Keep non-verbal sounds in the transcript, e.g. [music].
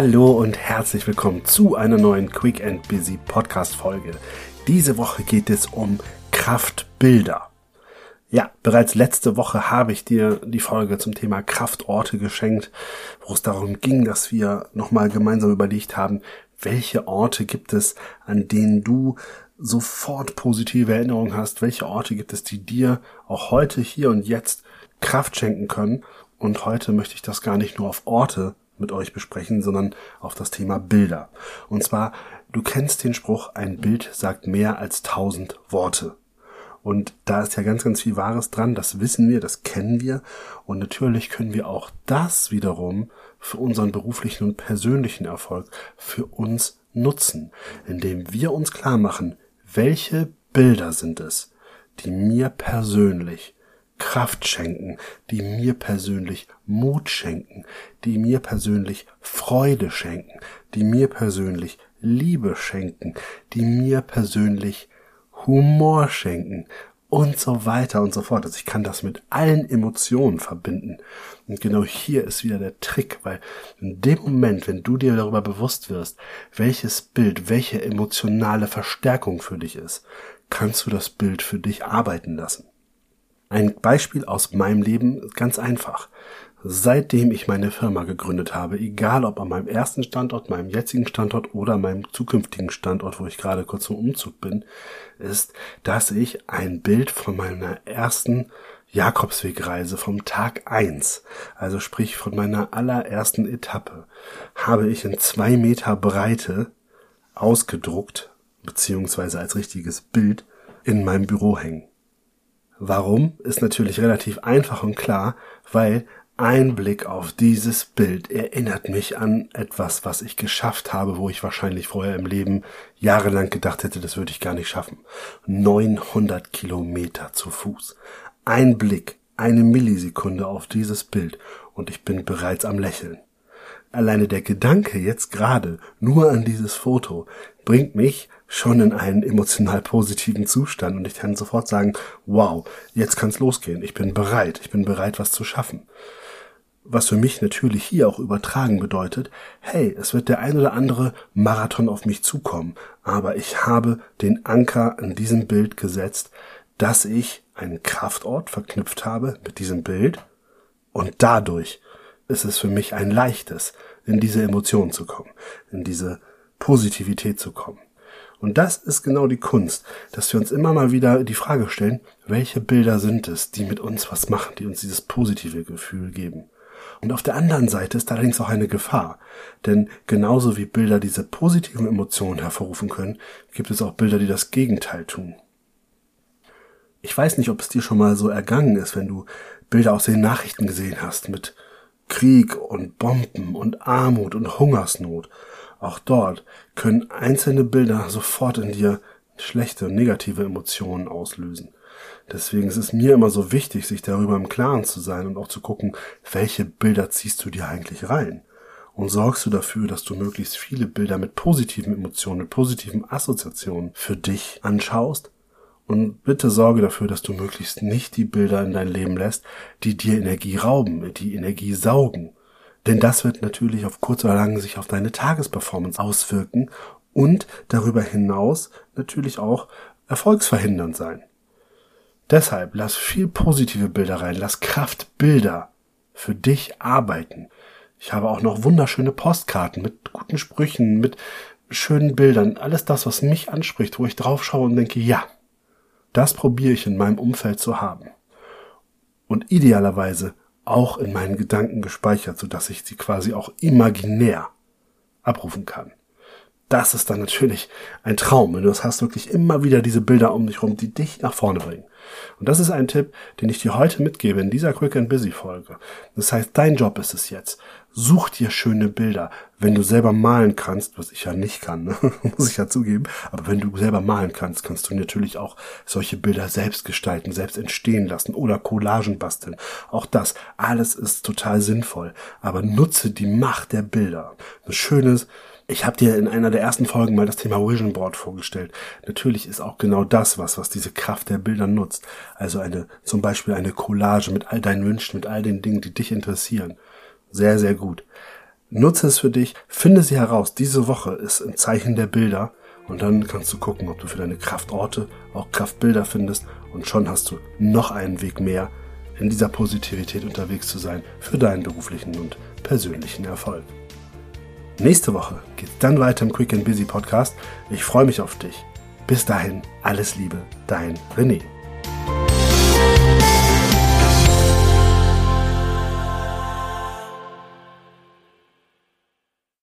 Hallo und herzlich willkommen zu einer neuen Quick and Busy Podcast Folge. Diese Woche geht es um Kraftbilder. Ja, bereits letzte Woche habe ich dir die Folge zum Thema Kraftorte geschenkt, wo es darum ging, dass wir nochmal gemeinsam überlegt haben, welche Orte gibt es, an denen du sofort positive Erinnerungen hast, welche Orte gibt es, die dir auch heute, hier und jetzt Kraft schenken können. Und heute möchte ich das gar nicht nur auf Orte mit euch besprechen, sondern auf das Thema Bilder. Und zwar, du kennst den Spruch, ein Bild sagt mehr als tausend Worte. Und da ist ja ganz, ganz viel Wahres dran. Das wissen wir, das kennen wir. Und natürlich können wir auch das wiederum für unseren beruflichen und persönlichen Erfolg für uns nutzen, indem wir uns klar machen, welche Bilder sind es, die mir persönlich Kraft schenken, die mir persönlich Mut schenken, die mir persönlich Freude schenken, die mir persönlich Liebe schenken, die mir persönlich Humor schenken und so weiter und so fort. Also ich kann das mit allen Emotionen verbinden. Und genau hier ist wieder der Trick, weil in dem Moment, wenn du dir darüber bewusst wirst, welches Bild, welche emotionale Verstärkung für dich ist, kannst du das Bild für dich arbeiten lassen. Ein Beispiel aus meinem Leben, ganz einfach. Seitdem ich meine Firma gegründet habe, egal ob an meinem ersten Standort, meinem jetzigen Standort oder meinem zukünftigen Standort, wo ich gerade kurz zum Umzug bin, ist, dass ich ein Bild von meiner ersten Jakobswegreise vom Tag eins, also sprich von meiner allerersten Etappe, habe ich in zwei Meter Breite ausgedruckt, beziehungsweise als richtiges Bild in meinem Büro hängen. Warum ist natürlich relativ einfach und klar, weil ein Blick auf dieses Bild erinnert mich an etwas, was ich geschafft habe, wo ich wahrscheinlich vorher im Leben jahrelang gedacht hätte, das würde ich gar nicht schaffen. 900 Kilometer zu Fuß. Ein Blick, eine Millisekunde auf dieses Bild und ich bin bereits am Lächeln. Alleine der Gedanke jetzt gerade nur an dieses Foto bringt mich schon in einen emotional positiven Zustand und ich kann sofort sagen, wow, jetzt kann's losgehen. Ich bin bereit. Ich bin bereit, was zu schaffen. Was für mich natürlich hier auch übertragen bedeutet, hey, es wird der ein oder andere Marathon auf mich zukommen, aber ich habe den Anker an diesem Bild gesetzt, dass ich einen Kraftort verknüpft habe mit diesem Bild und dadurch ist es für mich ein leichtes, in diese Emotion zu kommen, in diese Positivität zu kommen. Und das ist genau die Kunst, dass wir uns immer mal wieder die Frage stellen, welche Bilder sind es, die mit uns was machen, die uns dieses positive Gefühl geben. Und auf der anderen Seite ist allerdings auch eine Gefahr. Denn genauso wie Bilder diese positiven Emotionen hervorrufen können, gibt es auch Bilder, die das Gegenteil tun. Ich weiß nicht, ob es dir schon mal so ergangen ist, wenn du Bilder aus den Nachrichten gesehen hast mit Krieg und Bomben und Armut und Hungersnot. Auch dort können einzelne Bilder sofort in dir schlechte und negative Emotionen auslösen. Deswegen ist es mir immer so wichtig, sich darüber im Klaren zu sein und auch zu gucken, welche Bilder ziehst du dir eigentlich rein. Und sorgst du dafür, dass du möglichst viele Bilder mit positiven Emotionen, mit positiven Assoziationen für dich anschaust. Und bitte sorge dafür, dass du möglichst nicht die Bilder in dein Leben lässt, die dir Energie rauben, die Energie saugen. Denn das wird natürlich auf kurz oder lang sich auf deine Tagesperformance auswirken und darüber hinaus natürlich auch erfolgsverhindernd sein. Deshalb lass viel positive Bilder rein, lass Kraftbilder für dich arbeiten. Ich habe auch noch wunderschöne Postkarten mit guten Sprüchen, mit schönen Bildern, alles das, was mich anspricht, wo ich drauf schaue und denke, ja, das probiere ich in meinem Umfeld zu haben. Und idealerweise auch in meinen Gedanken gespeichert, sodass ich sie quasi auch imaginär abrufen kann das ist dann natürlich ein Traum. Und du hast wirklich immer wieder diese Bilder um dich rum, die dich nach vorne bringen. Und das ist ein Tipp, den ich dir heute mitgebe in dieser Quick and Busy Folge. Das heißt, dein Job ist es jetzt. Such dir schöne Bilder. Wenn du selber malen kannst, was ich ja nicht kann, ne? [laughs] muss ich ja zugeben, aber wenn du selber malen kannst, kannst du natürlich auch solche Bilder selbst gestalten, selbst entstehen lassen oder Collagen basteln. Auch das, alles ist total sinnvoll. Aber nutze die Macht der Bilder. Ein schönes, ich habe dir in einer der ersten Folgen mal das Thema Vision Board vorgestellt. Natürlich ist auch genau das was, was diese Kraft der Bilder nutzt. Also eine, zum Beispiel eine Collage mit all deinen Wünschen, mit all den Dingen, die dich interessieren. Sehr, sehr gut. Nutze es für dich, finde sie heraus. Diese Woche ist im Zeichen der Bilder und dann kannst du gucken, ob du für deine Kraftorte auch Kraftbilder findest und schon hast du noch einen Weg mehr, in dieser Positivität unterwegs zu sein für deinen beruflichen und persönlichen Erfolg. Nächste Woche geht dann weiter im Quick and Busy Podcast. Ich freue mich auf dich. Bis dahin, alles Liebe, dein René.